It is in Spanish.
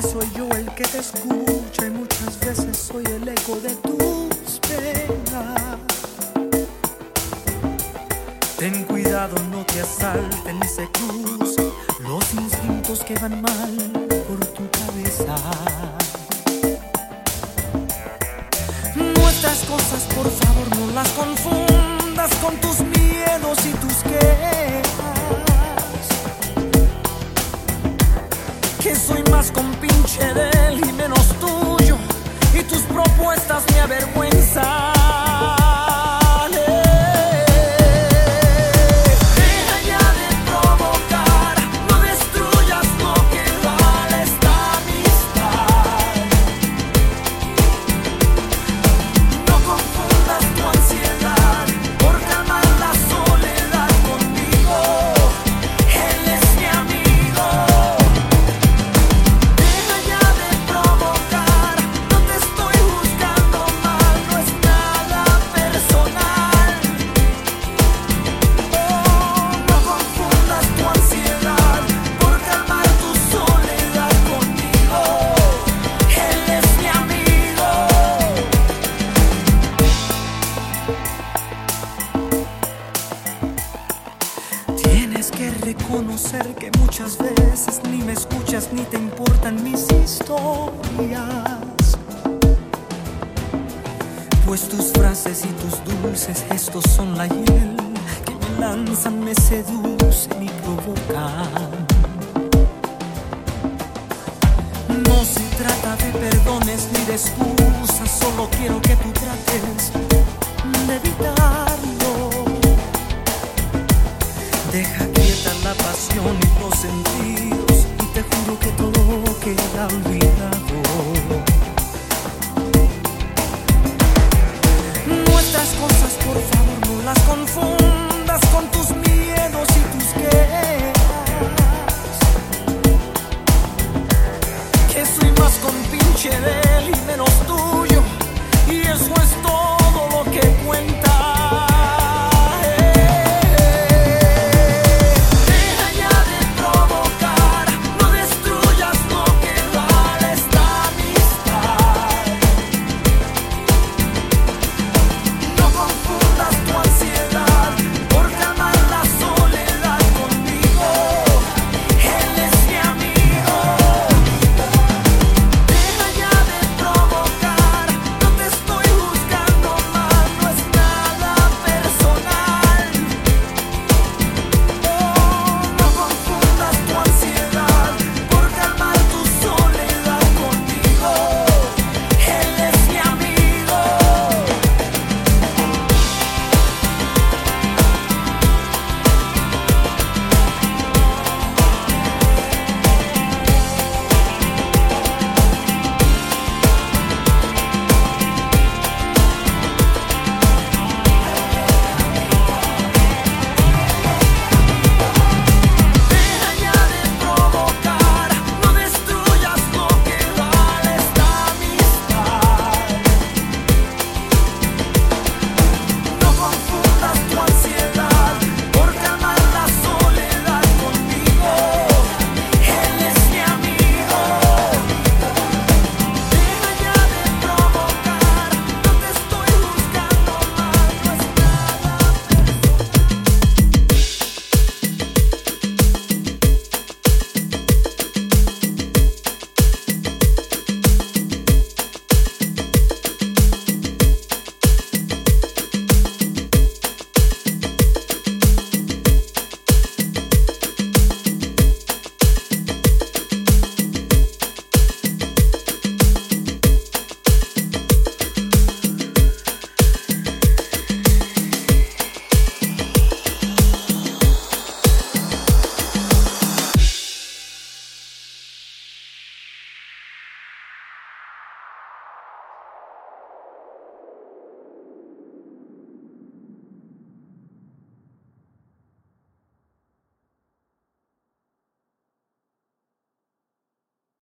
que soy yo el que te escucha y muchas veces soy el eco de tus penas. Ten cuidado, no te asalten ni se crucen los instintos que van mal por tu cabeza. Nuestras cosas, por favor, no las confundas con tus miedos y tus quejas. Soy más compinche de él y menos tuyo, y tus propuestas me avergüenzan. Que reconocer que muchas veces ni me escuchas ni te importan mis historias. Pues tus frases y tus dulces gestos son la hiel que me lanzan, me seducen y provocan. No se trata de perdones ni de excusas, solo quiero que tú trates de evitarlo. Deja quieta la pasión y los sentidos y te juro que todo queda olvidado.